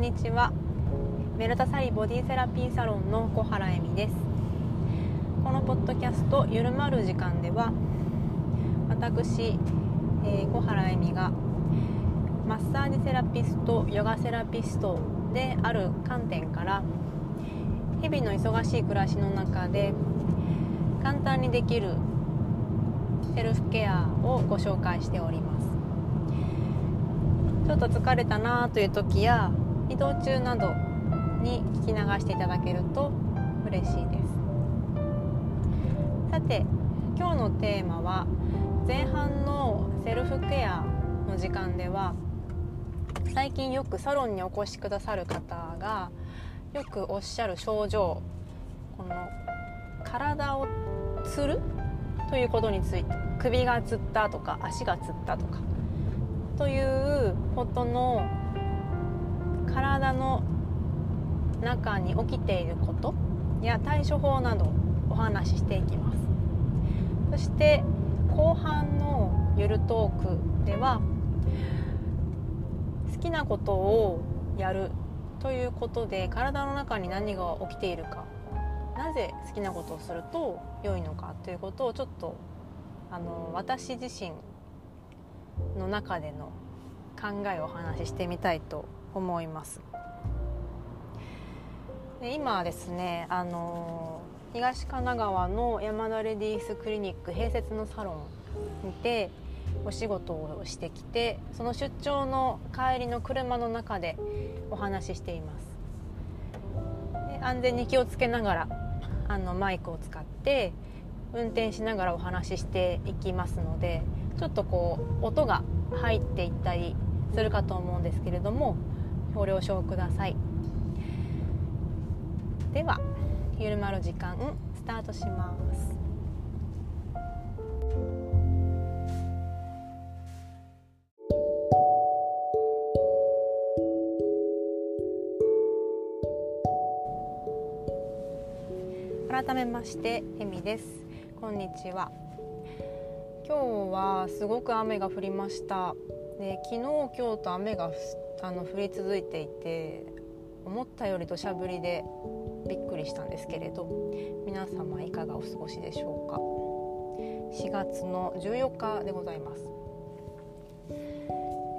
んにちは。メルタサリボディセラピーサロンの小原恵美です。このポッドキャストゆるまる時間では私、えー、小原恵美がマッサージセラピストヨガセラピストである観点から日々の忙しい暮らしの中で簡単にできるセルフケアをご紹介しております。ちょっと疲れたなという時や移動中などに聞き流していただけると嬉しいです。さて今日のテーマは前半のセルフケアの時間では最近よくサロンにお越しくださる方がよくおっしゃる症状この体をつるということについて首がつったとか足がつったとかということの体の中に起きていることや対処法などお話ししていきます。そして後半のゆるトークでは好きなことをやるということで体の中に何が起きているか。なぜ好きなことをすると良いのかということをちょっとあの私自身の中での考えをお話ししてみたいと思います。で今ですねあの東神奈川の山田レディースクリニック併設のサロンにてお仕事をしてきてその出張の帰りの車の中でお話ししています。で安全に気をつけながらあのマイクを使って運転しながらお話ししていきますのでちょっとこう音が入っていったりするかと思うんですけれどもご了承ください。ではゆるまる時間スタートします。改めましてえみです。こんにちは。今日はすごく雨が降りました。で昨日今日と雨があの降り続いていて思ったより土砂降りでびっくりしたんですけれど皆様いかがお過ごしでしょうか。4月の14日でございます、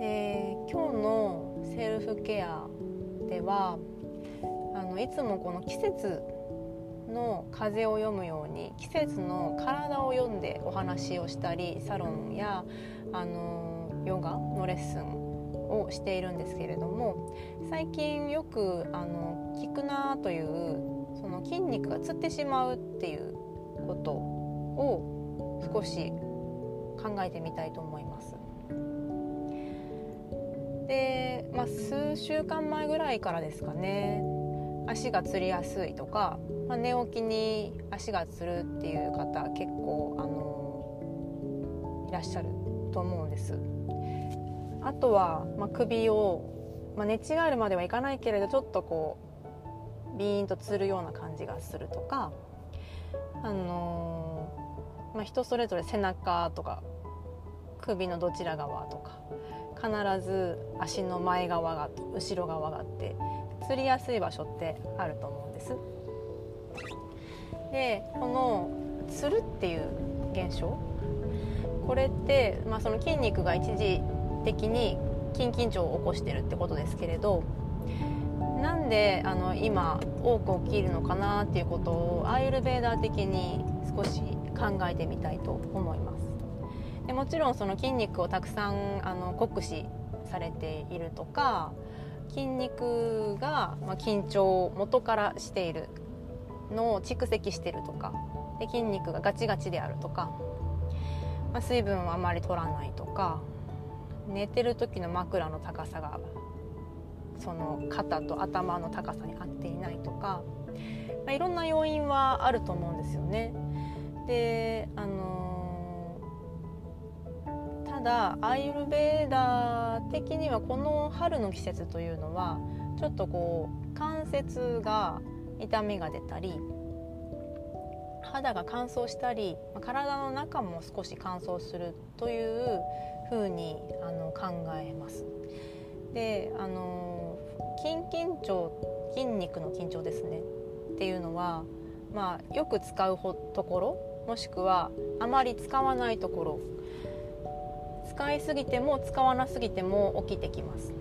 えー、今日のセルフケアではあのいつもこの季節の風を読むように季節の体を読んでお話をしたりサロンやあのヨガのレッスンをしているんですけれども最近よくあの聞くなというその筋肉がつってしまうっていうことを少し考えてみたいと思います。で、まあ、数週間前ぐらいからですかね足がつりやすいとか、まあ、寝起きに足がつるっていう方結構あのいらっしゃると思うんです。あとは、まあ、首を、まあ、寝違えるまではいかないけれどちょっとこうビーンとつるような感じがするとか、あのー、まあ、人それぞれ背中とか首のどちら側とか必ず足の前側が後ろ側があってつりやすい場所ってあると思うんです。でこのつるっていう現象これって、まあ、その筋肉が一時的に筋緊張を起こしてるってことですけれどなんであの今多く起きるのかなっていうことをアーユルベーダー的に少し考えてみたいと思いますでもちろんその筋肉をたくさんあの酷使されているとか筋肉が、まあ、緊張を元からしているのを蓄積してるとかで筋肉がガチガチであるとか、まあ、水分をあまり取らないとか寝てる時の枕の高さがその肩と頭の高さに合っていないとか、まあ、いろんな要因はあると思うんですよね。であのー、ただアイルベーダー的にはこの春の季節というのはちょっとこう関節が痛みが出たり肌が乾燥したり体の中も少し乾燥するというふうにあの考えます。であの筋緊張筋肉の緊張ですねっていうのは、まあ、よく使うところもしくはあまり使わないところ使いすぎても使わなすぎても起きてきます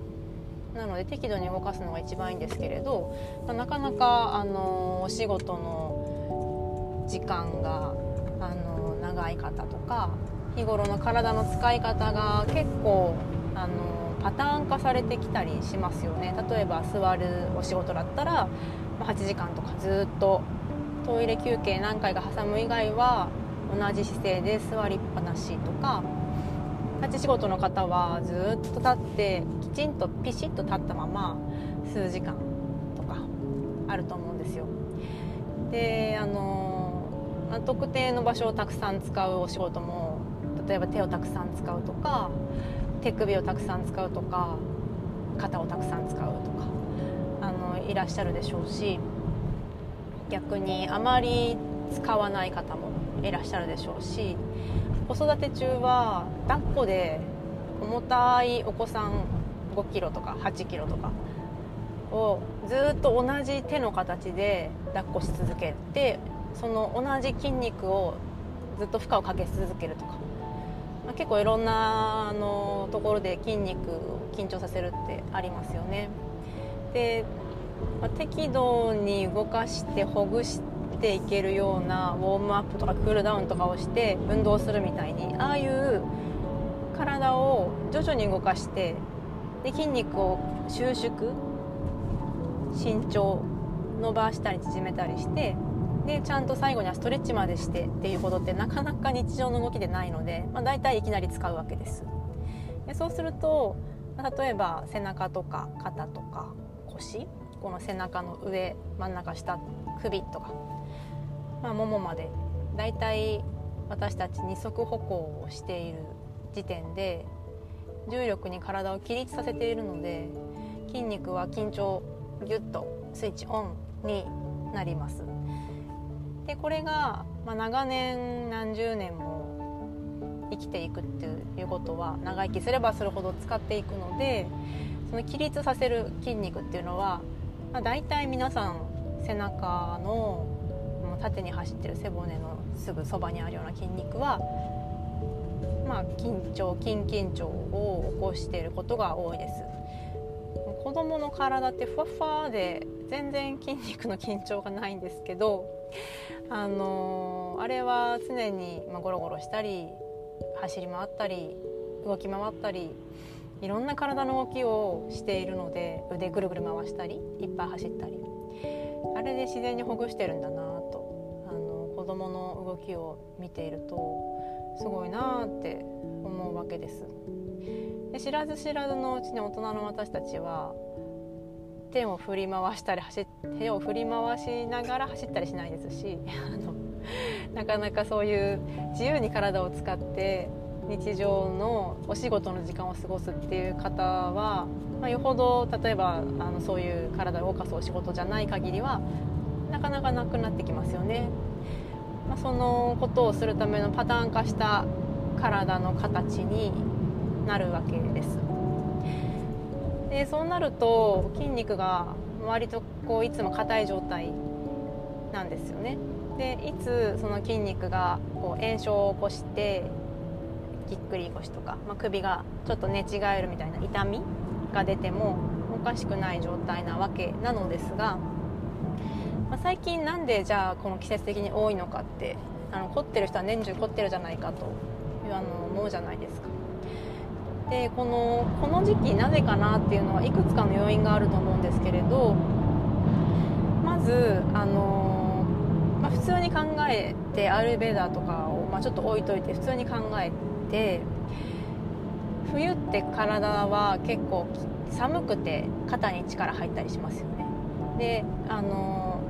なので適度に動かすのが一番いいんですけれど、まあ、なかなかあのお仕事の時間があの長い方とか日頃の体の使い方が結構あのパターン化されてきたりしますよね例えば座るお仕事だったら8時間とかずっとトイレ休憩何回か挟む以外は同じ姿勢で座りっぱなしとか立ち仕事の方はずっと立ってきちんとピシッと立ったまま数時間とかあると思うんですよ。であの特定の場所をたくさん使うお仕事も例えば手をたくさん使うとか手首をたくさん使うとか肩をたくさん使うとかあのいらっしゃるでしょうし逆にあまり使わない方もいらっしゃるでしょうし子育て中は抱っこで重たいお子さん5キロとか8キロとかをずっと同じ手の形で抱っこし続けてその同じ筋肉をずっと負荷をかけ続けるとか、まあ、結構いろんなあのところで筋肉を緊張させるってありますよね。で、まあ、適度に動かしてほぐしていけるようなウォームアップとかクールダウンとかをして運動するみたいにああいう体を徐々に動かしてで筋肉を収縮身長伸ばしたり縮めたりしてでちゃんと最後にはストレッチまでしてっていうことってなかなか日常の動きでないので、まあ、大体いきなり使うわけです。でそうすると例えば背中とか肩とか腰この背中の上真ん中下首とか、まあ、ももまで大体私たち二足歩行をしている時点で重力に体を起立させているので筋肉は緊張ギュッとスイッチオンになります。でこれが、まあ、長年何十年も生きていくっていうことは長生きすればするほど使っていくのでその起立させる筋肉っていうのは、まあ、大体皆さん背中の縦に走ってる背骨のすぐそばにあるような筋肉はまあ、緊張筋緊張を起こしていることが多いです。子供の体ってふわふわで全然筋肉の緊張がないんですけどあのー、あれは常に、ま、ゴロゴロしたり走り回ったり動き回ったりいろんな体の動きをしているので腕ぐるぐる回したりいっぱい走ったり。あれで自然にほぐしてるんだなと。あの子供の動きを見ているとすごいなって思うわけです。で知らず知らずのうちに大人の私たちは手を振り回したり走手を振り回しながら走ったりしないですし あのなかなかそういう自由に体を使って日常のお仕事の時間を過ごすっていう方は、まあ、よほど例えばあのそういう体を動かすお仕事じゃない限りはなかなかなくなってきますよね。まあ、そのことをするためのパターン化した体の形になるわけですでそうなると筋肉が割とこういつも硬い状態なんですよね。でいつその筋肉がこう炎症を起こしてぎっくり腰とか、まあ、首がちょっと寝違えるみたいな痛みが出てもおかしくない状態なわけなのですがまあ、最近なんでじゃあこの季節的に多いのかってあの凝ってる人は年中凝ってるじゃないかというあの思うじゃないですか。でこのこの時期なぜかなっていうのはいくつかの要因があると思うんですけれどまずあの、まあ、普通に考えてアルベーダーとかを、まあ、ちょっと置いといて普通に考えて冬って体は結構寒くて肩に力入ったりしますよね。であの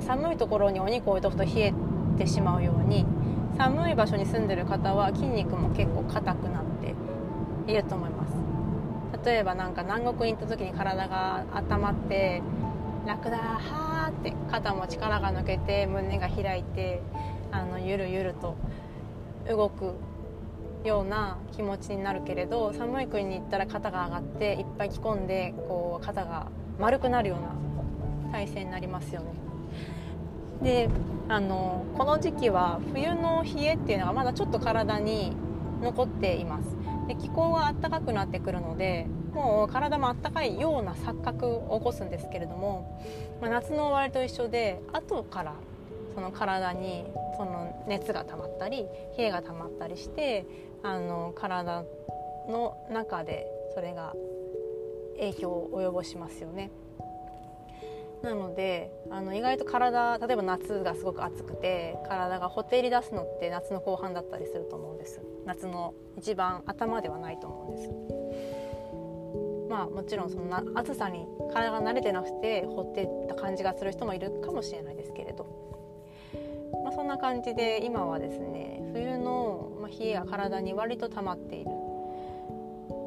寒いところにお肉置いとくと冷えてしまうように寒い場所に住んでる方は筋肉も結構硬くなっていると思います。例えばなんか南国に行った時に体が温まって楽だはーって肩も力が抜けて胸が開いてあのゆるゆると動くような気持ちになるけれど寒い国に行ったら肩が上がっていっぱい着込んでこう肩が丸くなるような体勢になりますよね。であのこの時期は冬の冷えっていうのがまだちょっと体に残っています。で気候は暖かくなってくるのでもう体も暖かいような錯覚を起こすんですけれども、まあ、夏の終わりと一緒で後からその体にその熱が溜まったり冷えが溜まったりしてあの体の中でそれが影響を及ぼしますよね。なのであの意外と体例えば夏がすごく暑くて体がほてり出すのって夏の後半だったりすると思うんです。夏の一番頭ではないと思うんです。まあもちろんその暑さに体が慣れてなくてほってった感じがする人もいるかもしれないですけれど、まあ、そんな感じで今はですね冬の冷えが体に割と溜まっている。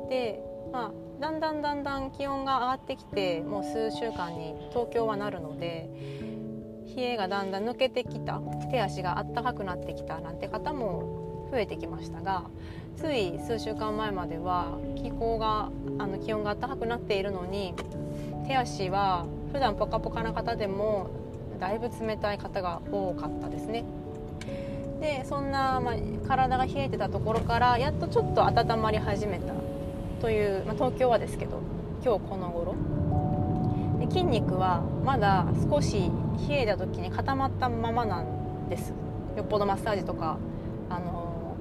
でまあだんだんだんだん気温が上がってきてもう数週間に東京はなるので冷えがだんだん抜けてきた手足があったかくなってきたなんて方も増えてきましたがつい数週間前までは気候があの気温が暖かくなっているのに手足は普段ポカポカな方でもだいぶ冷たい方が多かったですね。でそんな、まあ、体が冷えてたところからやっとちょっと温まり始めたという、まあ、東京はですけど今日この頃。で筋肉はまだ少し冷えた時に固まったままなんです。よっぽどマッサージとかあの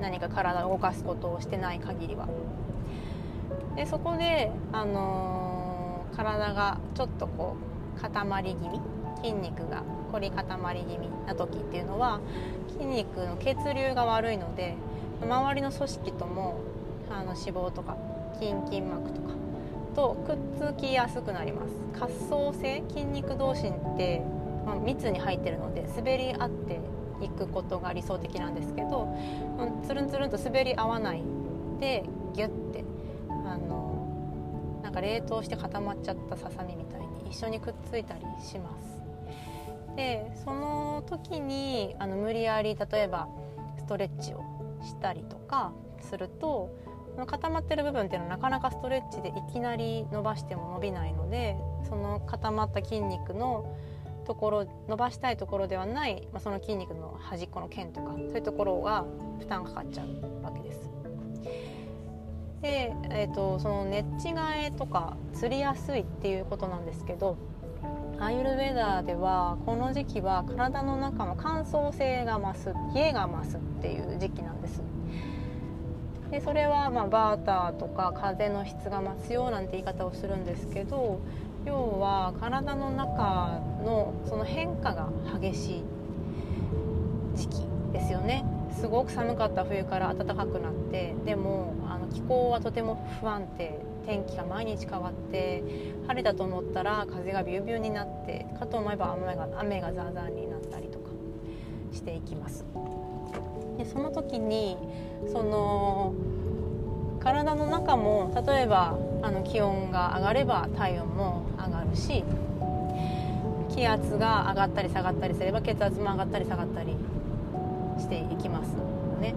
何か体を動かすことをしてない限りは。でそこで、あの体がちょっとこう固まり気味筋肉が凝り固まり気味な時っていうのは筋肉の血流が悪いので周りの組織ともあの脂肪とか筋筋膜とかとくっつきやすくなります。滑走性筋肉同士って、まあ、密に入ってるので滑り合っていくことが理想的なんですけどつるんつるんと滑り合わないでギュッてあのなんか冷凍して固まっちゃったささみみたいに一緒にくっついたりします。でその時にあの無理やり例えばストレッチをしたりとかすると固まってる部分っていうのはなかなかストレッチでいきなり伸ばしても伸びないのでその固まった筋肉のところ伸ばしたいところではない、まあ、その筋肉の端っこの腱とかそういうところが負担かかっちゃうわけです。で、えーと、その寝違えとかつりやすいっていうことなんですけどアイルベダーではこの時期は体の中の乾燥性が増す冷えが増すっていう時期なんです。でそれはまあバーターとか風の質が増すよなんて言い方をするんですけど要は体の中のその変化が激しい時期ですよね。すごく寒かった冬から暖かくなってでもあの気候はとても不安定天気が毎日変わって晴れたと思ったら風がビュービューになってかと思えば雨が雨がザーザーになったりとかしていきます。でその時にその体の中も例えばあの気温が上がれば体温も上がるし気圧が上がったり下がったりすれば血圧も上がったり下がったりしていきますよね。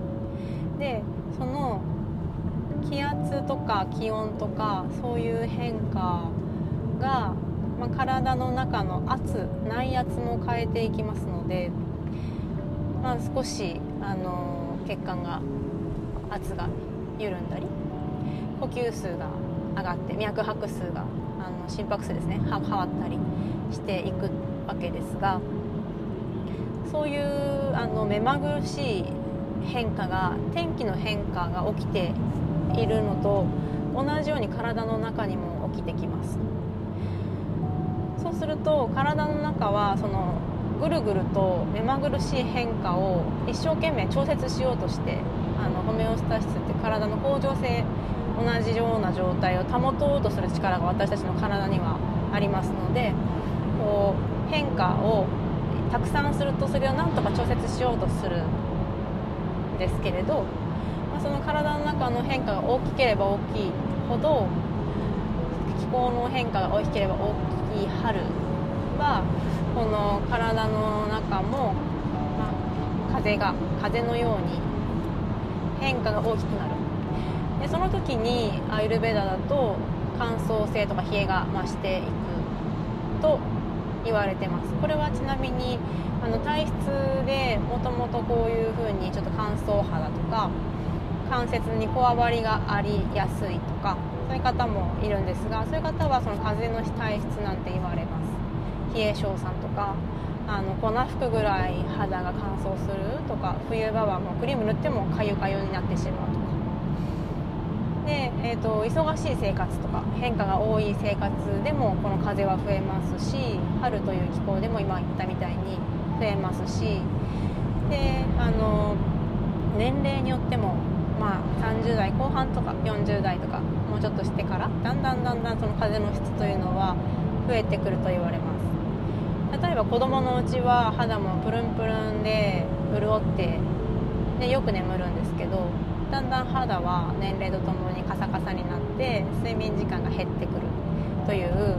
でその気圧とか気温とかそういう変化が、まあ、体の中の圧内圧も変えていきますので、まあ、少し、あの血管が圧が緩んだり呼吸数が上がって脈拍数があの心拍数ですね変わったりしていくわけですがそういうあの目まぐるしい変化が天気の変化が起きているのと同じように体の中にも起きてきます。そうすると体の中はそのぐるぐると目まぐるしい変化を一生懸命調節しようとしてあのホメオスタシスって体の恒常性同じような状態を保とうとする力が私たちの体にはありますのでこう変化をたくさんするとそれをなんとか調節しようとするんですけれど、その体の中の変化が大きければ大きいほど気候の変化が大きければ大きい春はこの体の中も、まあ、風が風のように変化が大きくなる。でその時にアイルベダだと乾燥性とか冷えが増していくと言われてます。これはちなみにあの体質でもともとこういう風にちょっと乾燥肌とか関節にこわばりがありやすいとかそういう方もいるんですがそういう方はその風邪の体質なんて言われます。冷え性さんとかあの粉吹くぐらい肌が乾燥するとか冬場はもうクリーム塗ってもかゆかゆになってしまうとか。で、えーと、忙しい生活とか変化が多い生活でもこの風は増えますし春という気候でも今言ったみたいに増えますしであの年齢によっても、まあ、30代後半とか40代とかもうちょっとしてからだんだんだんだんその風の質というのは増えてくると言われます。例えば子供のうちは肌もプルンプルンで潤ってでよく眠るんですけどだんだん肌は年齢とともにカサカサになって睡眠時間が減ってくるという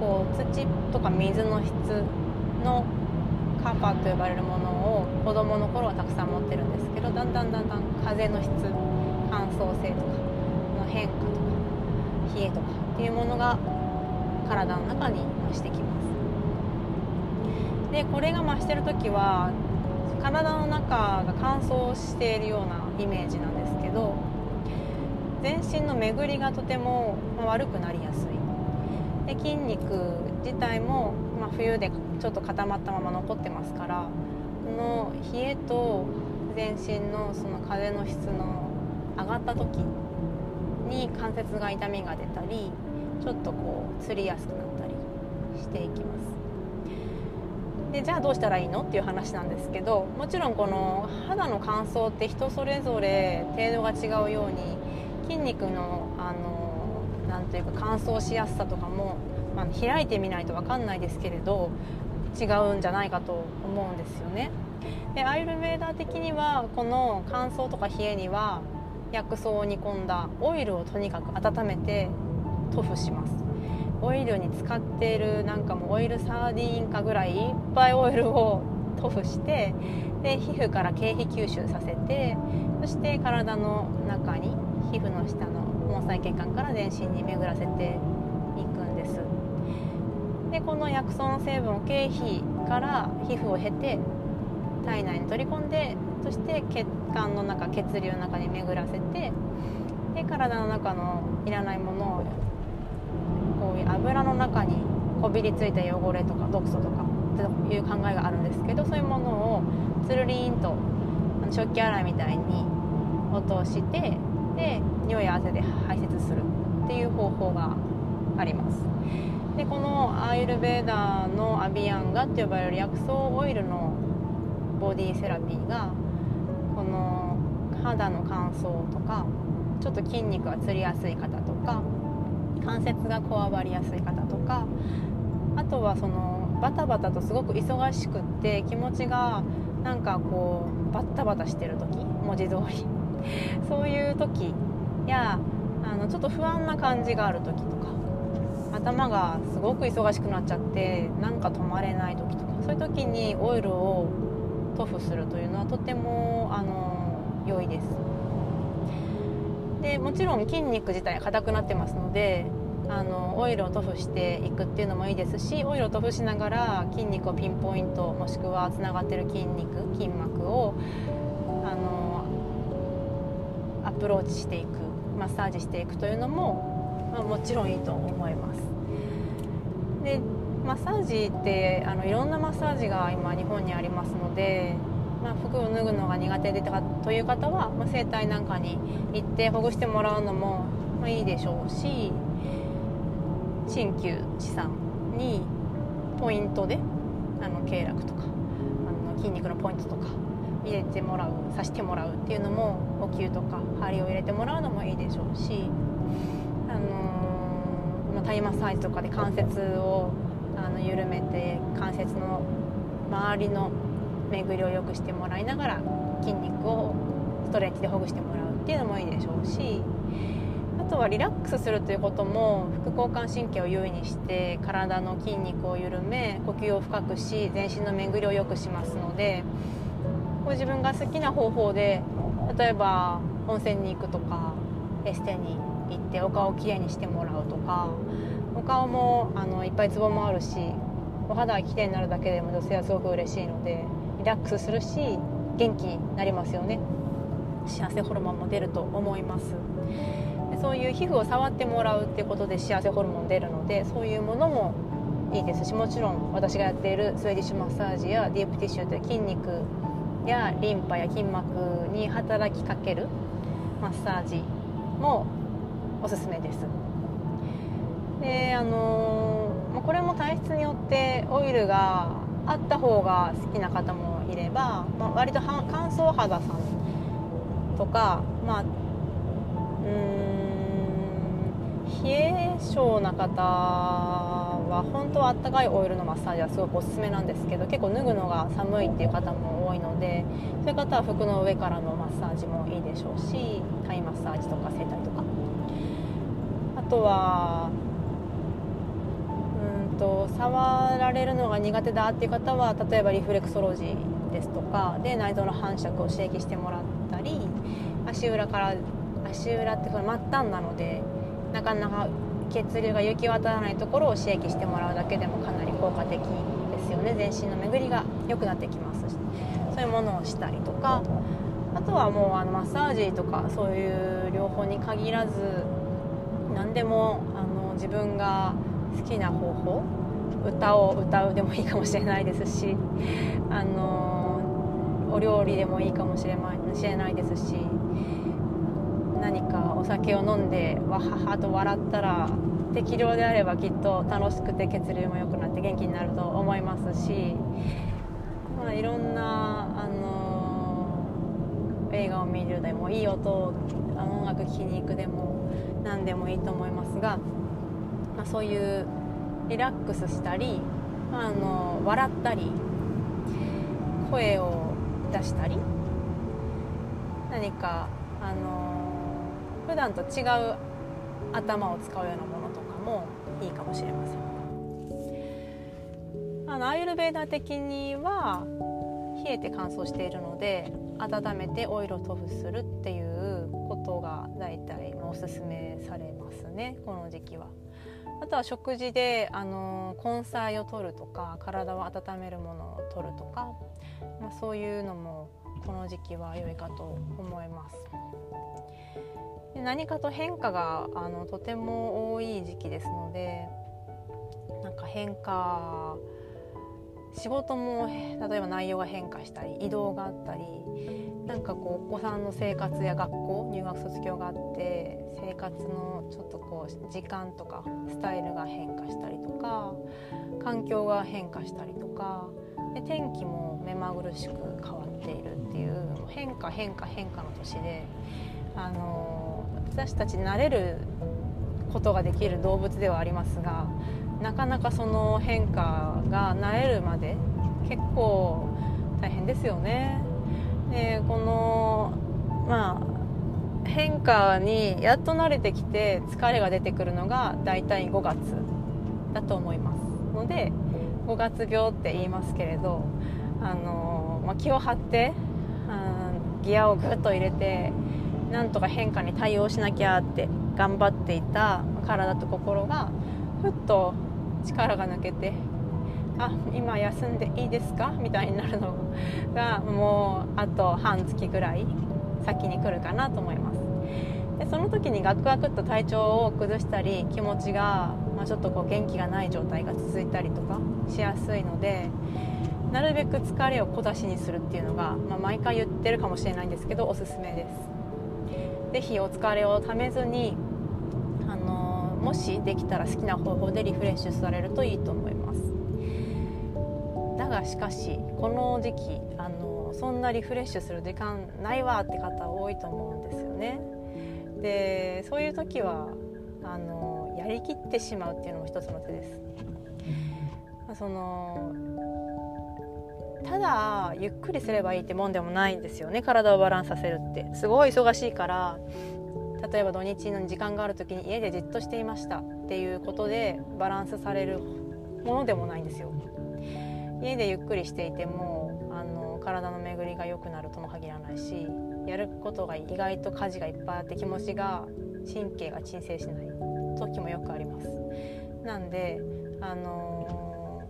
こう土とか水の質のカパと呼ばれるものを子どもの頃はたくさん持ってるんですけどだんだんだんだん風の質乾燥性とかの変化とか冷えとかっていうものが体の中に増してきます。でこれが増してる時は体の中が乾燥しているようなイメージなんですけど全身の巡りがとても悪くなりやすい。で筋肉自体も、まあ、冬でちょっと固まったまま残ってますからの冷えと全身のその風の質の上がった時に関節が痛みが出たりちょっとこうつりやすくなったりしていきますでじゃあどうしたらいいのっていう話なんですけどもちろんこの肌の乾燥って人それぞれ程度が違うように筋肉のあのなんというか乾燥しやすさとかも、まあ、開いてみないと分かんないですけれど違うんじゃないかと思うんですよね。でアイルベーダー的にはこの乾燥とか冷えには薬草を煮込んだオイルをとにかく温めて塗布します。オイルに使っているなんかもオイルサーディンかぐらいいっぱいオイルを塗布してで皮膚から経皮吸収させてそして体の中に皮膚の下の毛細血管から全身に巡らせていくんです。でこの薬草の成分を経皮から皮膚を経て体内に取り込んでそして血管の中血流の中に巡らせてで体の中のいらないものをこういう油の中にこびりついた汚れとか毒素とかという考えがあるんですけどそういうものをつるりんと食器洗いみたいに落としてで尿や汗で排泄するっていう方法があります。でこのアイルベーダーのアビアンガって呼ばれる薬草オイルのボディセラピーがこの肌の乾燥とかちょっと筋肉がつりやすい方とか関節がこわばりやすい方とかあとはそのバタバタとすごく忙しくって気持ちがなんかこうバッタバタしてる時文字通り。そういう時やあのちょっと不安な感じがある時とか頭がすごく忙しくなっちゃってなんか止まれない時とかそういう時にオイルを塗布するというのはとてもあの良いですでもちろん筋肉自体硬くなってますのであのオイルを塗布していくっていうのもいいですしオイルを塗布しながら筋肉をピンポイントもしくはつながってる筋肉筋膜をあのアプローチしていくマッサージしていくというのも、まあ、もちろんいいと思いますでマッサージってあのいろんなマッサージが今日本にありますのでまあ、服を脱ぐのが苦手でという方は、まあ、整体なんかに行ってほぐしてもらうのも、まあ、いいでしょうし鍼灸師さんにポイントであの経絡とかあの筋肉のポイントとか入れてもらう刺してもらうっていうのもお灸とか針を入れてもらうのもいいでしょうし、あのー、タイマッサージとかで関節をあの緩めて関節の周りの巡りを良くしてもらいながら筋肉をストレッチでほぐしてもらうっていうのもいいでしょうしあとはリラックスするということも副交感神経を優位にして体の筋肉を緩め呼吸を深くし全身の巡りを良くしますのでこう自分が好きな方法で例えば温泉に行くとかエステに行ってお顔をきれいにしてもらうとかお顔もあのいっぱいツボもあるしお肌がきれいになるだけでも女性はすごく嬉しいのでリラックスするし元気になりますよね。幸せホルモンも出ると思います。でそういう皮膚を触ってもらうっていうことで幸せホルモン出るのでそういうものもいいですしもちろん私がやっているスウェディッシュマッサージやディープティッシュという筋肉やリンパや筋膜に働きかけるマッサージもおすすめです。であのー、これも体質によってオイルがあった方が好きな方もいれば、まあ、割と乾燥肌さんとかまあうん冷え性な方は本当はあったかいオイルのマッサージはすごくおすすめなんですけど結構脱ぐのが寒いっていう方も多いのでそういう方は服の上からのマッサージもいいでしょうしタイマッサージとか整体とか。あとはと触られるのが苦手だっていう方は例えばリフレクソロジーですとかで内臓の反射を刺激してもらったり足裏から足裏ってこれ末端なのでなかなか血流が行き渡らないところを刺激してもらうだけでもかなり効果的ですよね。全身の巡りが良くなってきます。しそういうものをしたりとかあとはもうあのマッサージとかそういう療法に限らず何でもあの自分が好きな方法歌を歌うでもいいかもしれないですしあのお料理でもいいかもしれないですし何かお酒を飲んでわははと笑ったら適量であればきっと楽しくて血流も良くなって元気になると思いますし、まあ、いろんな、あの、映画を見るでもいい音音楽聴きに行くでも何でもいいと思いますが、まあ、そういうリラックスしたり、あの、笑ったり声を出したり何かあの普段と違う頭を使うようなものとかもいいかもしれませんあのアーユルベーダ的には冷えて乾燥しているので温めてオイルを塗布するっていうことが大体おすすめされますねこの時期は。あとは食事であの根菜を取るとか体を温めるものを取るとか、まあ、そういうのもこの時期は良いかと思います。で何かと変化があのとても多い時期ですのでなんか変化仕事も例えば内容が変化したり移動があったりなんかこうお子さんの生活や学校入学卒業があって生活のちょっとこう時間とかスタイルが変化したりとか環境が変化したりとかで天気も目まぐるしく変わっているっていう変化変化変化の年であの私たち慣れることができる動物ではありますがなかなかその変化が慣れるまで結構大変ですよね。でこのまあ変化にやっと慣れてきて疲れが出てくるのが大体5月だと思いますので5月病って言いますけれどあの、まあ、気を張って、ギアをグッと入れてなんとか変化に対応しなきゃって頑張っていた体と心がふっと力が抜けてあ今休んでいいですか？みたいになるのがもうあと半月ぐらい先に来るかなと思います。でその時にガクガクっと体調を崩したり気持ちが、まあ、ちょっとこう元気がない状態が続いたりとかしやすいのでなるべく疲れを小出しにするっていうのが、まあ、毎回言ってるかもしれないんですけどおすすめです。是非お疲れをためずにもしできたら好きな方法でリフレッシュされるといいと思います。だがしかしこの時期あのそんなリフレッシュする時間ないわって方多いと思うんですよね。でそういう時はあのやりきってしまうっていうのも一つの手です。そのただゆっくりすればいいってもんでもないんですよね。体をバランスさせるって。すごい忙しいから例えば土日の時間がある時に家でじっとしていましたっていうことでバランスされるものでもないんですよ。家でゆっくりしていてもあの体の巡りが良くなるとも限らないしやることが意外と家事がいっぱいあって気持ちが神経が鎮静しない時もよくあります。なんであの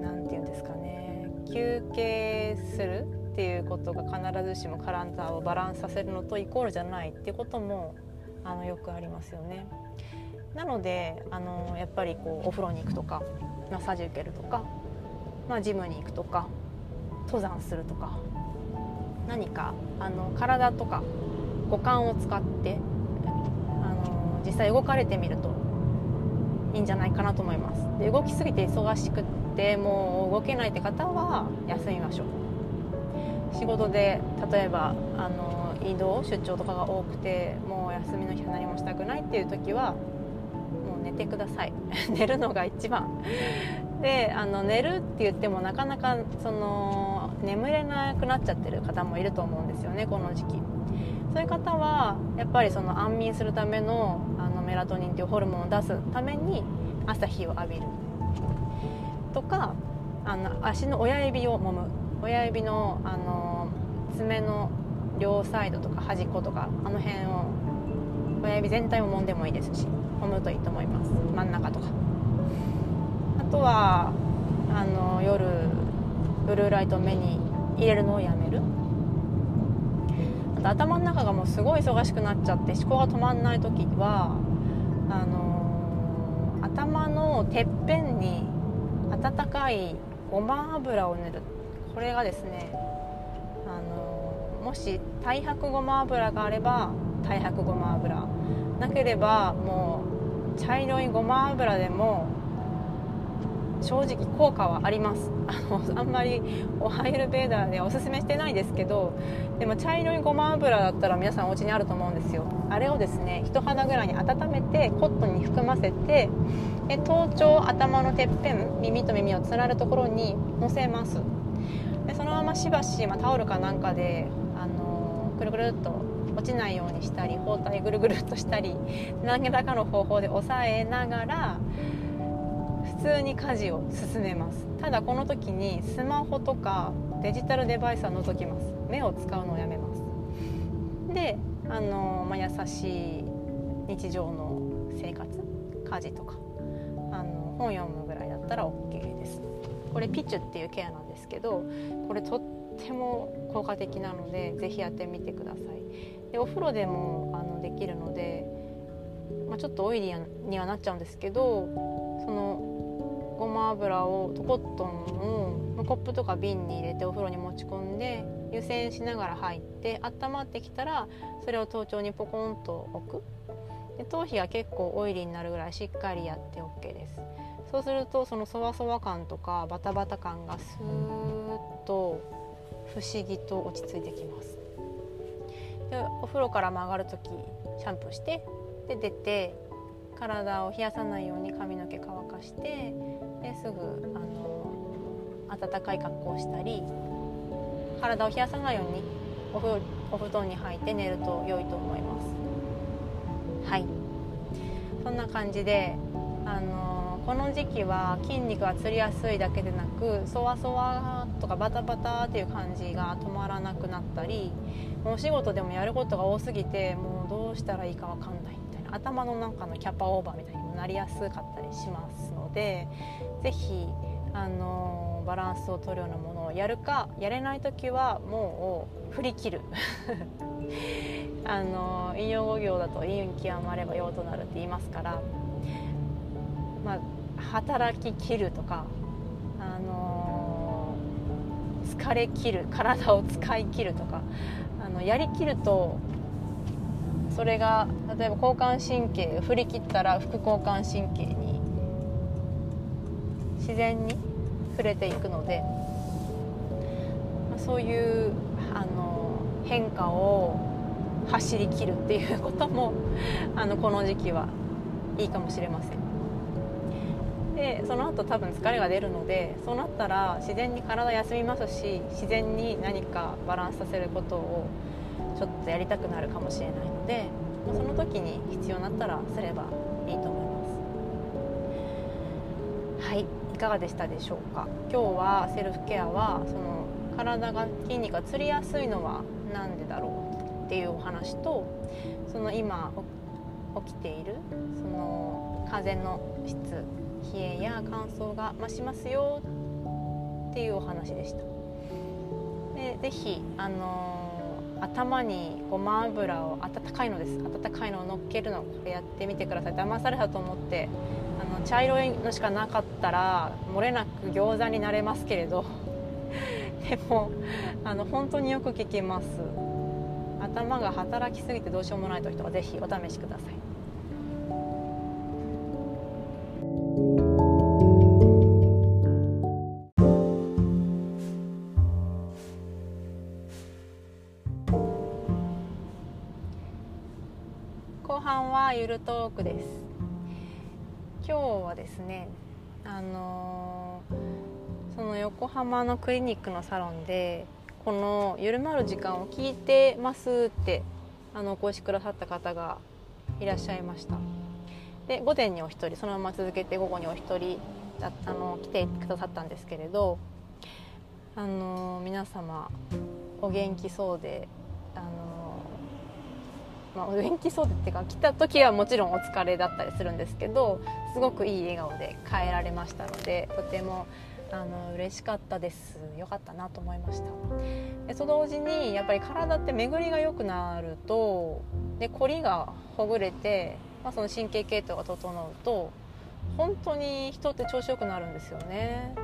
何、て言うんですかね休憩するっていうことが必ずしも体をバランスさせるのとイコールじゃないっていうこともあのよくありますよね。なのであのやっぱりこうお風呂に行くとかマッサージ受けるとか、まあ、ジムに行くとか登山するとか何かあの体とか五感を使ってあの実際動かれてみるといいんじゃないかなと思いますで動きすぎて忙しくってもう動けないって方は休みましょう仕事で例えばあの移動出張とかが多くてもう休みの日は何もしたくないっていう時はもう寝てください。寝るのが一番。であの寝るって言ってもなかなかその眠れなくなっちゃってる方もいると思うんですよねこの時期。そういう方はやっぱりその安眠するためのあのメラトニンというホルモンを出すために朝日を浴びる。とかあの足の親指を揉む。親指のあの爪の両サイドとか端っことかあの辺を親指全体を揉んでもいいですし揉むといいと思います。真ん中とか。あとはあの夜ブルーライトを目に入れるのをやめる。あと頭の中がもうすごい忙しくなっちゃって思考が止まんない時はあの頭のてっぺんに温かいごま油を塗る。これがですねあのもし太白ごま油があれば太白ごま油。なければもう茶色いごま油でも正直効果はあります。あのあんまりおハイルベーダーでおすすめしてないですけどでも茶色いごま油だったら皆さんお家にあると思うんですよ。あれをですね人肌ぐらいに温めてコットンに含ませてで頭頂頭のてっぺん耳と耳をつなるところにのせます。のまましばし、まあ、タオルかなんかであのくるくるっと落ちないようにしたり包帯ぐるぐるっとしたり何らかの方法で押さえながら普通に家事を進めます。ただこの時にスマホとかデジタルデバイスは除きます。目を使うのをやめます。であの、まあ、優しい日常の生活家事とかあの本読むぐらいだったら OK です。これピチュっていうケアなんですけどこれとっても効果的なので是非やってみてください。でお風呂でもあのできるので、まあ、ちょっとオイリーにはなっちゃうんですけどそのごま油をコットンをコップとか瓶に入れてお風呂に持ち込んで湯煎しながら入って温まってきたらそれを頭頂にポコンと置く。で頭皮が結構オイリーになるぐらいしっかりやって OK です。そうするとそのそわそわ感とかバタバタ感がスーッと不思議と落ち着いてきます。でお風呂から曲がる時シャンプーしてで出て体を冷やさないように髪の毛乾かしてですぐあの暖かい格好をしたり体を冷やさないようにお風お布団に入って寝ると良いと思います。はい。そんな感じであのこの時期は筋肉がつりやすいだけでなくそわそわとかバタバタっていう感じが止まらなくなったりお仕事でもやることが多すぎてもうどうしたらいいか分かんないみたいな頭の中のキャパオーバーみたいにもなりやすかったりしますので是非あのバランスを取るようなものをやるかやれない時はもう振り切る。あの引用語行だと「陰極まれば用となる」って言いますから、まあ、働き切るとか、あの疲れ切る体を使い切るとかあのやりきるとそれが例えば交感神経振り切ったら副交感神経に自然に触れていくので、まあ、そういうあの変化を走り切るっていうことも あのこの時期はいいかもしれません。でその後多分疲れが出るのでそうなったら自然に体休みますし自然に何かバランスさせることをちょっとやりたくなるかもしれないのでその時に必要になったらすればいいと思いますはいいかがでしたでしょうか？今日はセルフケアはその体が筋肉がつりやすいのは何でだろうっていうお話とその今起きているその風の質冷えや乾燥が増しますよっていうお話でした。でぜひあの頭にごま油を温かいのです。温かいのを乗っけるのこれやってみてください。騙されたと思って茶色いのしかなかったら漏れなく餃子になれますけれど。でもあの本当によく聞きます。頭が働きすぎてどうしようもない時とかぜひお試しください。後半はゆるトークです。今日はですねあのー、その横浜のクリニックのサロンでこの緩まる時間を聞いてますってあのお越しくださった方がいらっしゃいました。で午前にお一人そのまま続けて午後にお一人だあの来てくださったんですけれどあの皆様お元気そうであのまあ、お元気そうでっていうか来た時はもちろんお疲れだったりするんですけどすごくいい笑顔で帰られましたのでとてもあの嬉しかったです。よかったなと思いました。でと同時にやっぱり体って巡りが良くなるとで凝りがほぐれて、まあ、その神経系統が整うと本当に人って調子よくなるんですよね。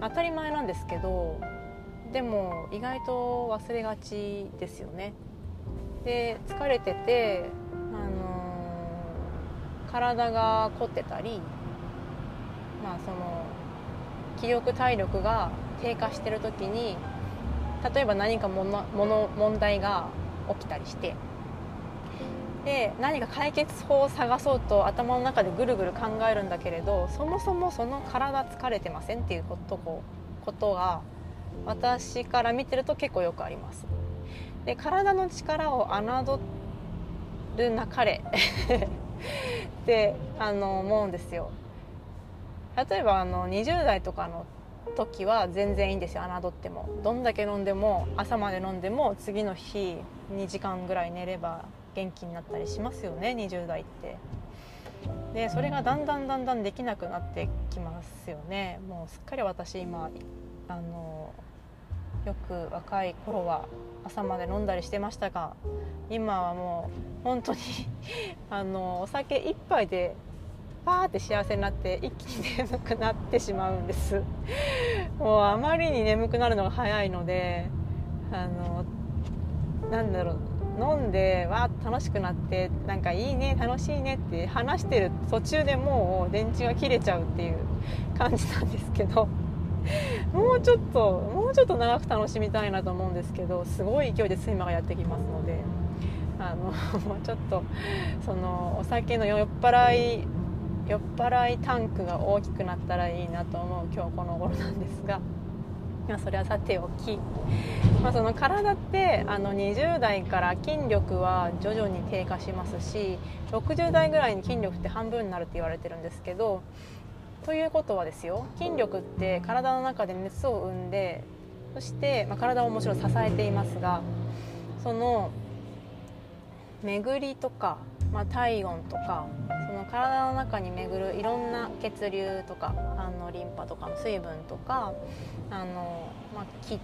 当たり前なんですけどでも意外と忘れがちですよね。で疲れてて、あのー、体が凝ってたり、まあ、その気力体力が低下してる時に例えば何かものもの問題が起きたりしてで何か解決法を探そうと頭の中でぐるぐる考えるんだけれどそもそもその体疲れてませんっていうことことが私から見てると結構よくあります。で体の力を侮るなかれ。ってあの思うんですよ。例えばあの20代とかの時は全然いいんですよ。侮っても。どんだけ飲んでも朝まで飲んでも次の日2時間ぐらい寝れば元気になったりしますよね。20代って。でそれがだんだんだんだんできなくなってきますよね。もうすっかり私今あのよく若い頃は朝まで飲んだりしてましたが今はもう本当に あのお酒1杯でパーって幸せになって一気に眠くなってしまうんです。もうあまりに眠くなるのが早いのであのなんだろう飲んでわーっと楽しくなってなんかいいね楽しいねって話してる途中でもう電池が切れちゃうっていう感じなんですけど。もうちょっともうちょっと長く楽しみたいなと思うんですけどすごい勢いで睡魔がやってきますのであの もうちょっとそのお酒の酔っ払い酔っ払いタンクが大きくなったらいいなと思う今日この頃なんですが。まあ、それはさておき、まあ、その体ってあの20代から筋力は徐々に低下しますし60代ぐらいに筋力って半分になるって言われてるんですけどということはですよ筋力って体の中で熱を生んでそして、まあ、体をもちろん支えていますがその巡りとか、まあ、体温とかその体の中に巡るいろんな血流とかあのリンパとかの水分とかあの、まあ、気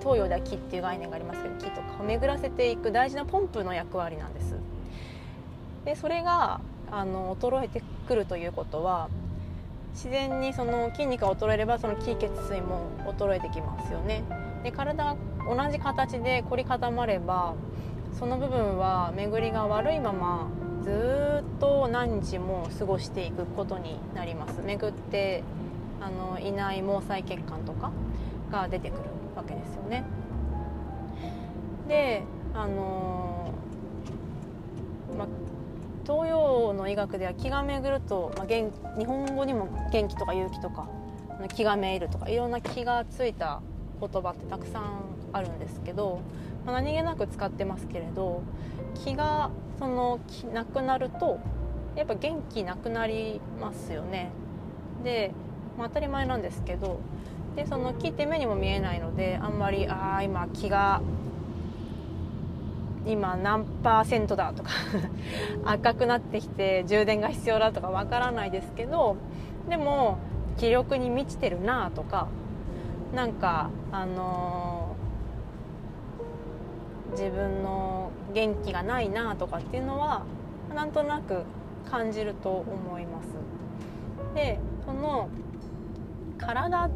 東洋では気っていう概念がありますけど気とかを巡らせていく大事なポンプの役割なんです。でそれがあの衰えてくるということは自然にその筋肉が衰えればその気血水も衰えてきますよね。で体が同じ形で凝り固まればその部分は巡りが悪いままずっと何日も過ごしていくことになります。巡ってあのいない毛細血管とかが出てくるわけですよね。であのまあ東洋の医学では気が巡ると、まあ、日本語にも元気とか勇気とか気がめいるとかいろんな気がついた言葉ってたくさんあるんですけど、まあ、何気なく使ってますけれど気がそのなくなるとやっぱ元気なくなりますよね。で、まあ、当たり前なんですけどでその気って目にも見えないのであんまりああ今気が今何パーセントだとか赤くなってきて充電が必要だとかわからないですけどでも気力に満ちてるなとかなんかあのー、自分の元気がないなとかっていうのはなんとなく感じると思います。でその体っ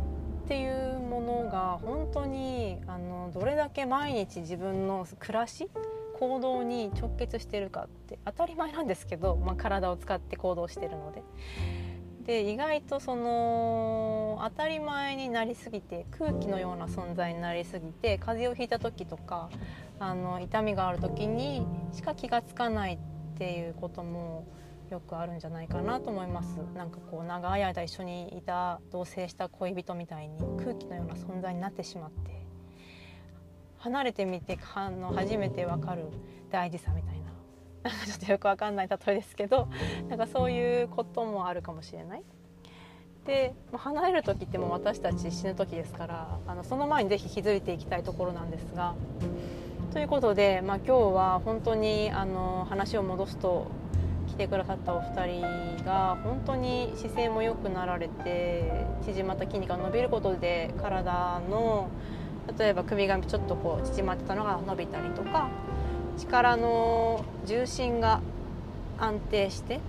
ていうものが本当にあのどれだけ毎日自分の暮らし行動に直結してるかって当たり前なんですけど、まあ、体を使って行動してるので。で意外とその当たり前になりすぎて空気のような存在になりすぎて風邪をひいた時とかあの痛みがある時にしか気が付かないっていうこともよくあるんじゃないかなと思いますなんかこう長い間一緒にいた同棲した恋人みたいに空気のような存在になってしまって離れてみてあの初めて分かる大事さみたいな なんかちょっとよく分かんない例えですけどなんかそういうこともあるかもしれない。で離れる時ってもう私たち死ぬ時ですからあのその前に是非気づいていきたいところなんですが。ということで、まあ、今日は本当にあの話を戻すと来てくださったお二人が本当に姿勢も良くなられて縮まった筋肉が伸びることで体の例えば首がちょっとこう縮まってたのが伸びたりとか力の重心が安定して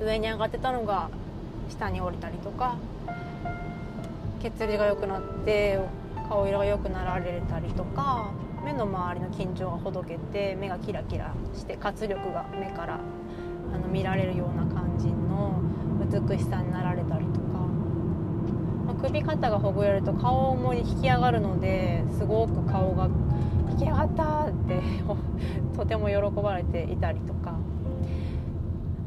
上に上がってたのが下に降りたりとか血流が良くなって顔色が良くなられたりとか目の周りの緊張がほどけて目がキラキラして活力が目からあの見られるような感じの美しさになられたりとか、首肩がほぐれると顔も引き上がるのですごく顔が引き上がったって とても喜ばれていたりとか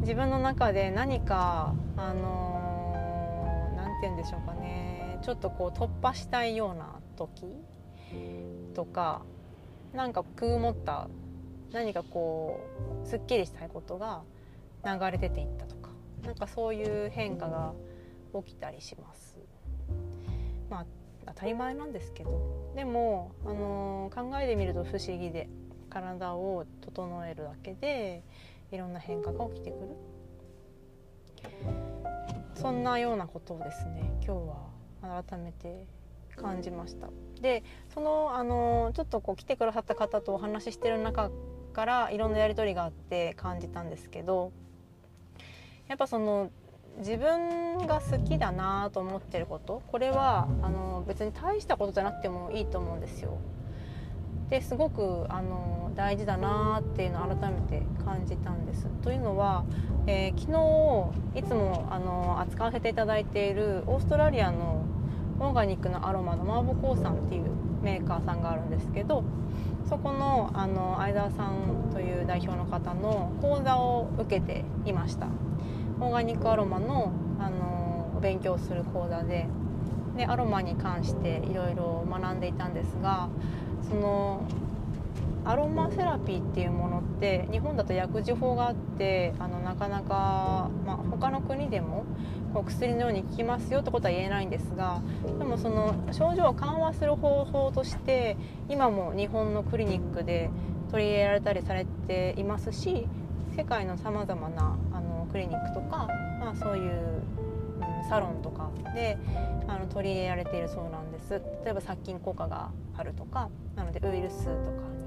自分の中で何かあの何、て言うんでしょうかねちょっとこう突破したいような時とかなんか曇った何かこうすっきりしたいことが流れ出ていったとかなんかそういう変化が起きたりします。まあ当たり前なんですけどでも、あのー、考えてみると不思議で体を整えるだけでいろんな変化が起きてくる。そんなようなことをですね今日は改めて感じました。でそのあのちょっとこう来てくださった方とお話ししてる中からいろんなやり取りがあって感じたんですけどやっぱその自分が好きだなと思ってることこれはあの別に大したことじゃなくてもいいと思うんですよ。ですごくあの大事だなっていうのを改めて感じたんです。というのは、えー、昨日いつもあの扱わせていただいているオーストラリアのオーガニックのアロマのマーボコーさんっていうメーカーさんがあるんですけどそこのあの相沢さんという代表の方の講座を受けていましたオーガニックアロマのあの勉強する講座ででアロマに関していろいろ学んでいたんですがそのアロマセラピーっていうものって日本だと薬事法があってあのなかなか、まあ、他の国でもこう薬のように効きますよってことは言えないんですがでもその症状を緩和する方法として今も日本のクリニックで取り入れられたりされていますし世界のさまざまなクリニックとか、まあ、そういう、うん、サロンとかであの取り入れられているそうなんです。例えば殺菌効果があるとかなのでウイルスとか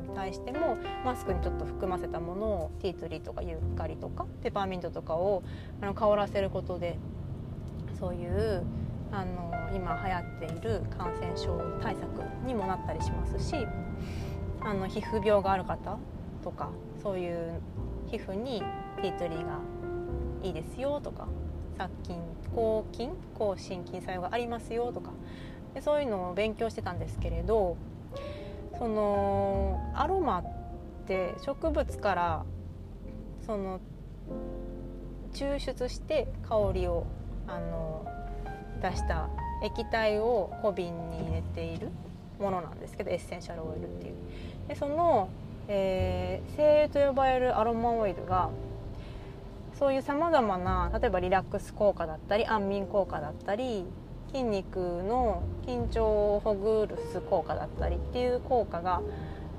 に対してもマスクにちょっと含ませたものをティーツリーとかユーカリとかペパーミントとかをあの香らせることでそういうあの今流行っている感染症対策にもなったりしますしあの皮膚病がある方とかそういう皮膚にティートリーがいいですよとか殺菌抗菌抗心筋作用がありますよとかでそういうのを勉強してたんですけれどそのアロマって植物からその抽出して香りをあの出した液体を小瓶に入れているものなんですけどエッセンシャルオイルっていう。でその、えー、精油と呼ばれるアロマオイルがそういうさまざまな例えばリラックス効果だったり安眠効果だったり筋肉の緊張をほぐす効果だったりっていう効果が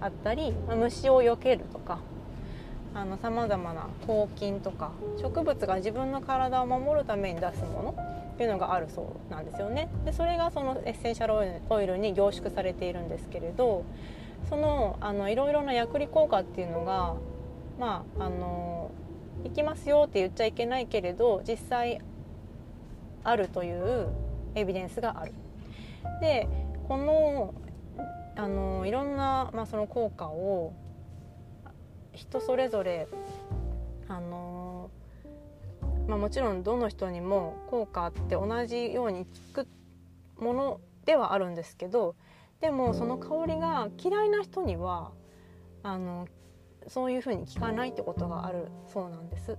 あったり、まあ、虫を避けるとかさまざまな抗菌とか植物が自分の体を守るために出すものっていうのがあるそうなんですよね。でそれがそのエッセンシャルオイルに凝縮されているんですけれどそのあのいろいろな薬理効果っていうのがまああの行きますよって言っちゃいけないけれど実際あるというエビデンスがある。でこのあのいろんな、まあ、その効果を人それぞれあの、まあ、もちろんどの人にも効果って同じように効くものではあるんですけどでもその香りが嫌いな人にはあのそういうふうに効かないってことがあるそうなんです。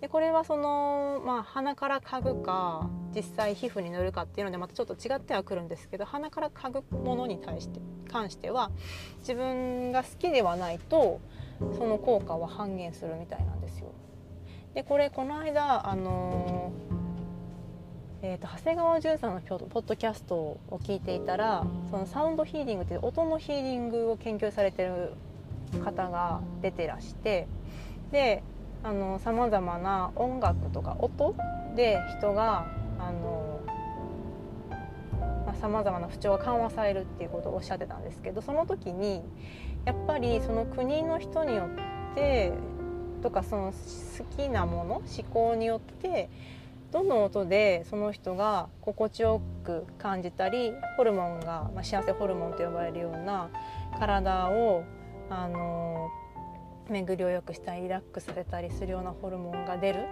でこれはその、まあ、鼻から嗅ぐか実際皮膚に塗るかっていうのでまたちょっと違ってはくるんですけど鼻から嗅ぐものに対して関しては自分が好きではないとその効果は半減するみたいなんですよ。でこれこの間あのえーと、長谷川淳さんのポッドキャストを聞いていたらそのサウンドヒーリングっていう音のヒーリングを研究されてる方が出てらしてでさまざまな音楽とか音で人がさまざ、まな不調が緩和されるっていうことをおっしゃってたんですけどその時にやっぱりその国の人によってとかその好きなもの思考によってどの音でその人が心地よく感じたりホルモンが、まあ、幸せホルモンと呼ばれるような体をあの巡りを良くしたりリラックスさせたりするようなホルモンが出る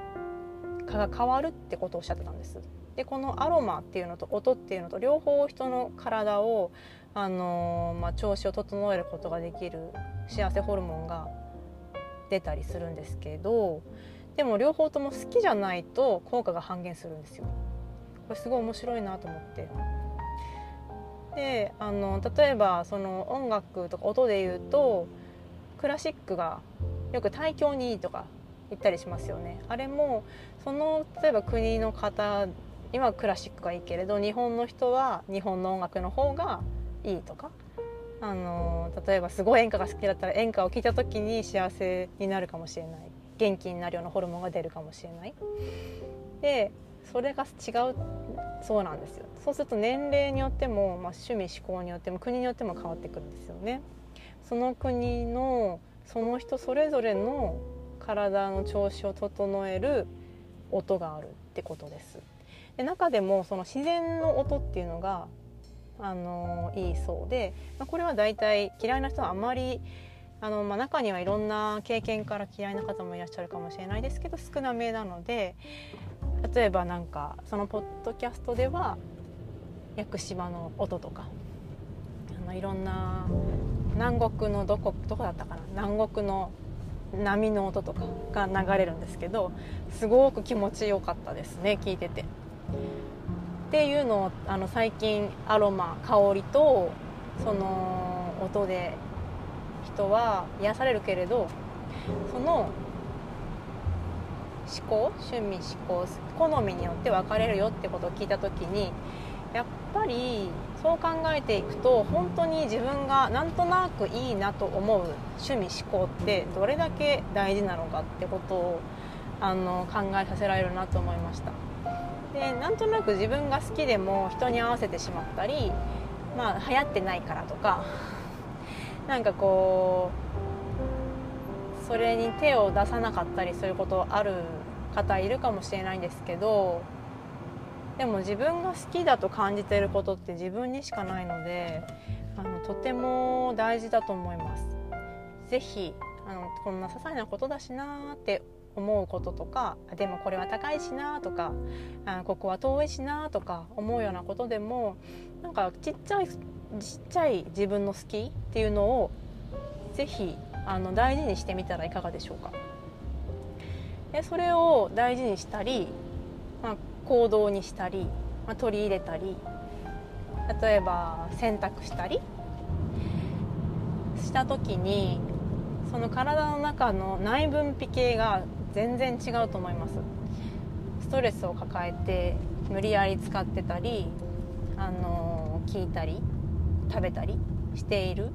かが変わるってことをおっしゃってたんです。でこのアロマっていうのと音っていうのと両方人の体をあのまあ、調子を整えることができる幸せホルモンが出たりするんですけどでも両方とも好きじゃないと効果が半減するんですよ。これすごい面白いなと思って。であの例えばその音楽とか音で言うとクラシックがよく胎教にいいとか言ったりしますよね。あれもその例えば国の方にはクラシックがいいけれど日本の人は日本の音楽の方がいいとか。あの例えばすごい演歌が好きだったら演歌を聴いた時に幸せになるかもしれない。元気になるようなホルモンが出るかもしれない。でそれが違うそうなんですよ。そうすると年齢によっても、まあ、趣味思考によっても国によっても変わってくるんですよね。その国のその人それぞれの体の調子を整える音があるってことです。で中でもその自然の音っていうのがあのいいそうで、まあ、これは大体嫌いな人はあまりあの、まあ、中にはいろんな経験から嫌いな方もいらっしゃるかもしれないですけど少なめなので例えばなんかそのポッドキャストでは屋久島の音とかあのいろんな南国のどこどこだったかな南国の波の音とかが流れるんですけどすごく気持ちよかったですね聞いてて。っていうのをあの最近アロマ香りとその音で人は癒されるけれどその思考趣味思考好みによって分かれるよってことを聞いた時にやっぱりそう考えていくと本当に自分がなんとなくいいなと思う趣味思考ってどれだけ大事なのかってことをあの考えさせられるなと思いました。でなんとなく自分が好きでも人に合わせてしまったりまあ流行ってないからとかなんかこうそれに手を出さなかったりすることある方いるかもしれないんですけどでも自分が好きだと感じていることって自分にしかないのであのとても大事だと思います。ぜひあのこんな些細なことだしなって思うこととかでもこれは高いしなとかあここは遠いしなとか思うようなことでもなんかちっちゃいちっちゃい自分の好きっていうのをぜひあの大事にしてみたらいかがでしょうか？でそれを大事にしたり、まあ、行動にしたり、まあ、取り入れたり例えば選択したりした時にその体の中の内分泌系が全然違うと思います。ストレスを抱えて無理やり使ってたりあの聞いたり食べたりしている。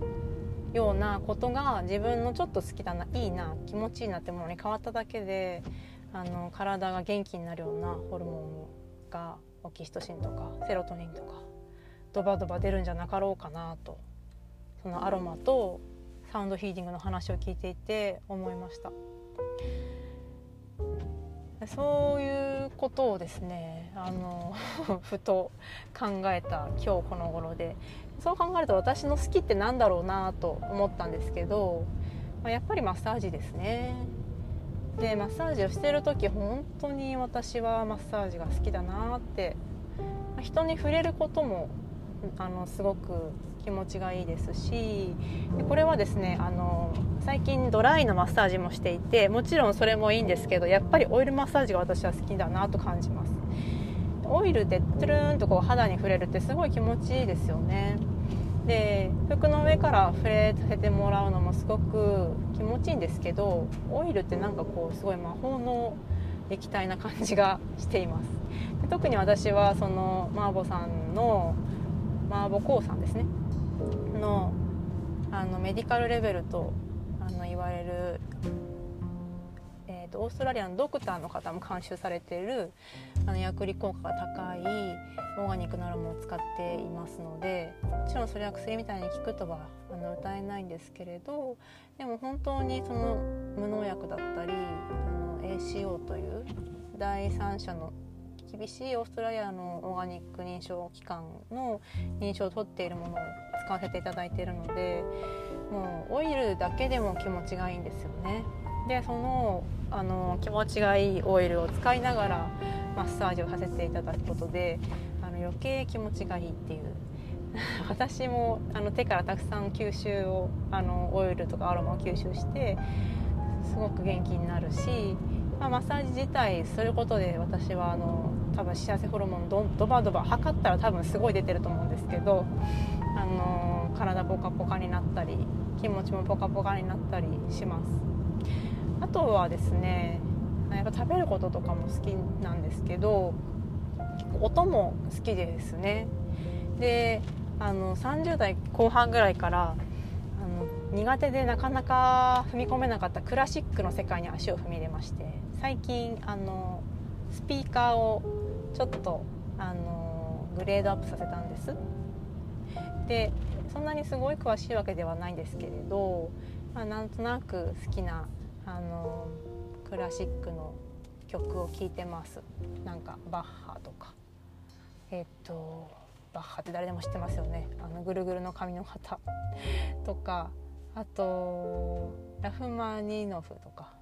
ようなことが自分のちょっと好きだないいな気持ちいいなってものに変わっただけであの体が元気になるようなホルモンがオキシトシンとかセロトニンとかドバドバ出るんじゃなかろうかなとそのアロマとサウンドヒーリングの話を聞いていて思いました。そういうことをですねあの ふと考えた今日この頃でそう考えると私の好きって何だろうなと思ったんですけど、まあ、やっぱりマッサージですね。でマッサージをしてる時本当に私はマッサージが好きだなって。ま人に触れることもあのすごく気持ちがいいですしこれはですねあの最近ドライのマッサージもしていてもちろんそれもいいんですけどやっぱりオイルマッサージが私は好きだなと感じます。オイルでトゥルーンとこう肌に触れるってすごい気持ちいいですよね。で服の上から触れさせてもらうのもすごく気持ちいいんですけどオイルってなんかこうすごい魔法の液体な感じがしています。で特に私はそのマーボさんのマーボコーさんですね。のあのメディカルレベルとあの言われると、オーストラリアのドクターの方も監修されているあの薬理効果が高いオーガニックなるものを使っていますのでもちろんそれは薬みたいに効くとはあの歌えないんですけれどでも本当にその無農薬だったりあの ACO という第三者の厳しいオーストラリアのオーガニック認証機関の認証を取っているものを使わせていただいているのでもうオイルだけでも気持ちがいいんですよね。でそのあの気持ちがいいオイルを使いながらマッサージをさせていただくことであの余計気持ちがいいっていう 私もあの手からたくさん吸収をあのオイルとかアロマを吸収してすごく元気になるし、まあ、マッサージ自体することで私はあの多分幸せホルモンドドバドバ測ったら多分すごい出てると思うんですけどあの体ポカポカになったり気持ちもポカポカになったりします。あとはですねやっぱ食べることとかも好きなんですけど結構音も好きですね。であの30代後半ぐらいからあの苦手でなかなか踏み込めなかったクラシックの世界に足を踏み入れまして最近あのスピーカーをちょっとあのグレードアップさせたんです。でそんなにすごい詳しいわけではないんですけれど、まあ、なんとなく好きなあのクラシックの曲を聴いてます。なんかバッハとか。えっとバッハって誰でも知ってますよね。あのぐるぐるの髪の方。とかあとラフマニノフとか。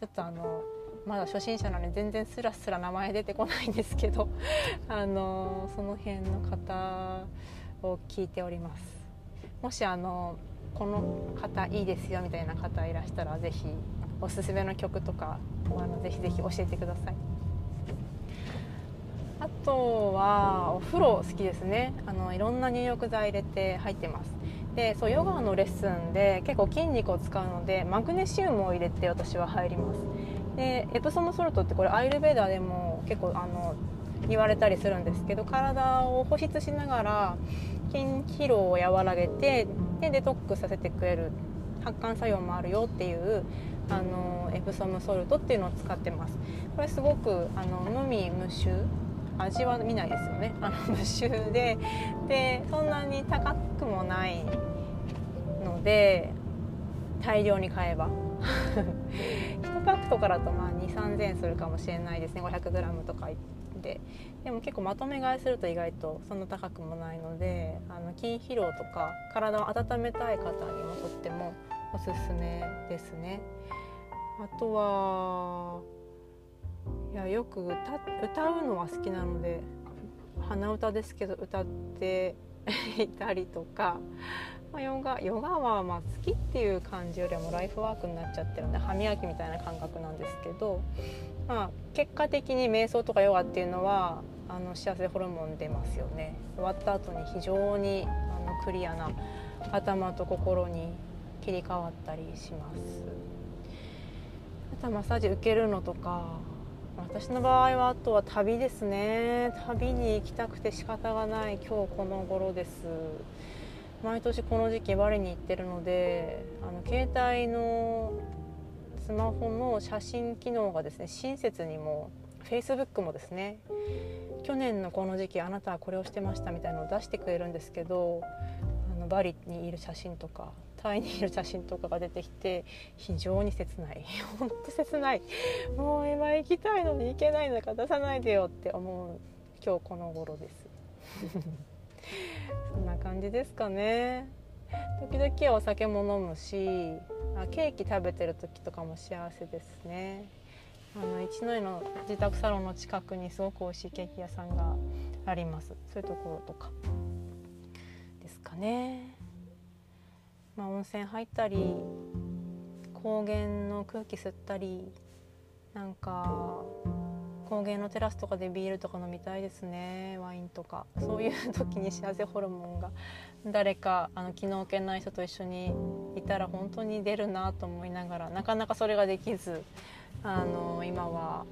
ちょっとあのまだ初心者なので全然スラスラ名前出てこないんですけど。あのその辺の方を聞いております。もしあのこの方いいですよみたいな方いらしたら是非おすすめの曲とかあのぜひぜひ教えてください。あとはお風呂好きですね。あのいろんな入浴剤入れて入ってます。でそうヨガのレッスンで結構筋肉を使うのでマグネシウムを入れて私は入ります。でエプソムソルトってこれアイルベーダーでも結構あの言われたりするんですけど体を保湿しながら筋疲労を和らげてでデトックスさせてくれる発汗作用もあるよっていうあのエプソムソルトっていうのを使ってます。これすごくあの無味無臭。味は見ないですよね。あの 無臭ででそんなに高くもないので大量に買えば。1パックとかだとまあ2 3 0 0 0円するかもしれないですね。500g とかででも結構まとめ買いすると意外とそんな高くもないのであの筋疲労とか体を温めたい方にもとってもおすすめですね。あとはいやよく歌歌うのは好きなので鼻歌ですけど歌って いたりとか、まあ、ヨガヨガはまあ好きっていう感じよりもライフワークになっちゃってるんで歯磨きみたいな感覚なんですけどまあ、結果的に瞑想とかヨガっていうのはあの幸せホルモン出ますよね。終わった後に非常にあのクリアな頭と心に切り替わったりします。あとはマッサージ受けるのとか私の場合はあとは旅ですね。旅に行きたくて仕方がない今日この頃です。毎年この時期バリに行ってるのであの携帯のスマホの写真機能がですね親切にも Facebook もですね去年のこの時期あなたはこれをしてましたみたいなのを出してくれるんですけどあのバリにいる写真とかタイにいる写真とかが出てきて非常に切ない。本当切ない。もう今行きたいのに行けないのか出さないでよって思う今日この頃です。そんな感じですかね。時々お酒も飲むしあケーキ食べてる時とかも幸せですね。あの一ノ井の自宅サロンの近くにすごく美味しいケーキ屋さんがあります。そういうところとかですかね。まあ、温泉入ったり高原の空気吸ったりなんか高原のテラスとかでビールとか飲みたいですね。ワインとか。そういう時に幸せホルモンが誰かあの気の置けない人と一緒にいたら本当に出るなと思いながらなかなかそれができず。あの今は、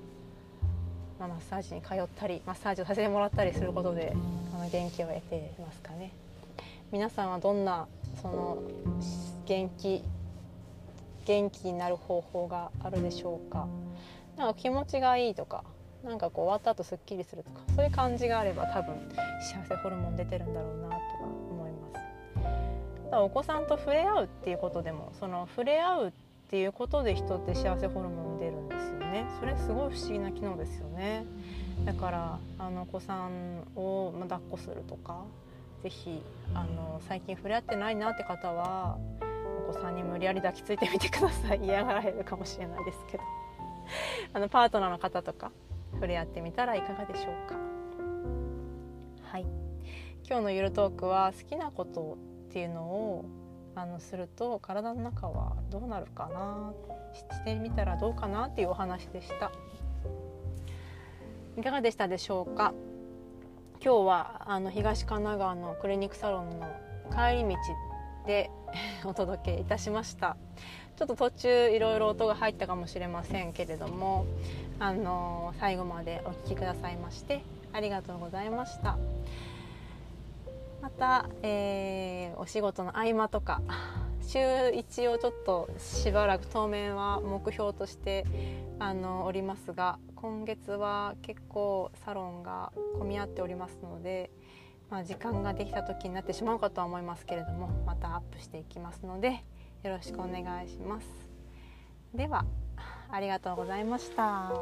まあ、マッサージに通ったりマッサージをさせてもらったりすることであの元気を得てますかね。皆さんはどんなその元気元気になる方法があるでしょうかなんか気持ちがいいとかなんかこう終わった後すっきりするとかそういう感じがあれば多分幸せホルモン出てるんだろうなとか思いますお子さんと触れ合うっていうことでもその触れ合うってていうことで人って幸せホルモン出るんですよね。それすごい不思議な機能ですよね。だからあのお子さんを抱っこするとかぜひあの最近触れ合ってないなって方はお子さんに無理やり抱きついてみてください。嫌がられるかもしれないですけど。あのパートナーの方とか触れ合ってみたらいかがでしょうか。はい。今日のゆるトークは好きなことっていうのをあのすると体の中はどうなるかな。してみたらどうかなっていうお話でした。いかがでしたでしょうか？今日はあの東神奈川のクリニックサロンの帰り道で お届けいたしました。ちょっと途中いろいろ音が入ったかもしれませんけれどもあの最後までお聴きくださいましてありがとうございました。また、えー、お仕事の合間とか週1をちょっとしばらく当面は目標としてあのおりますが今月は結構サロンが混み合っておりますので、まあ、時間ができた時になってしまうかとは思いますけれどもまたアップしていきますのでよろしくお願いします。ではありがとうございました。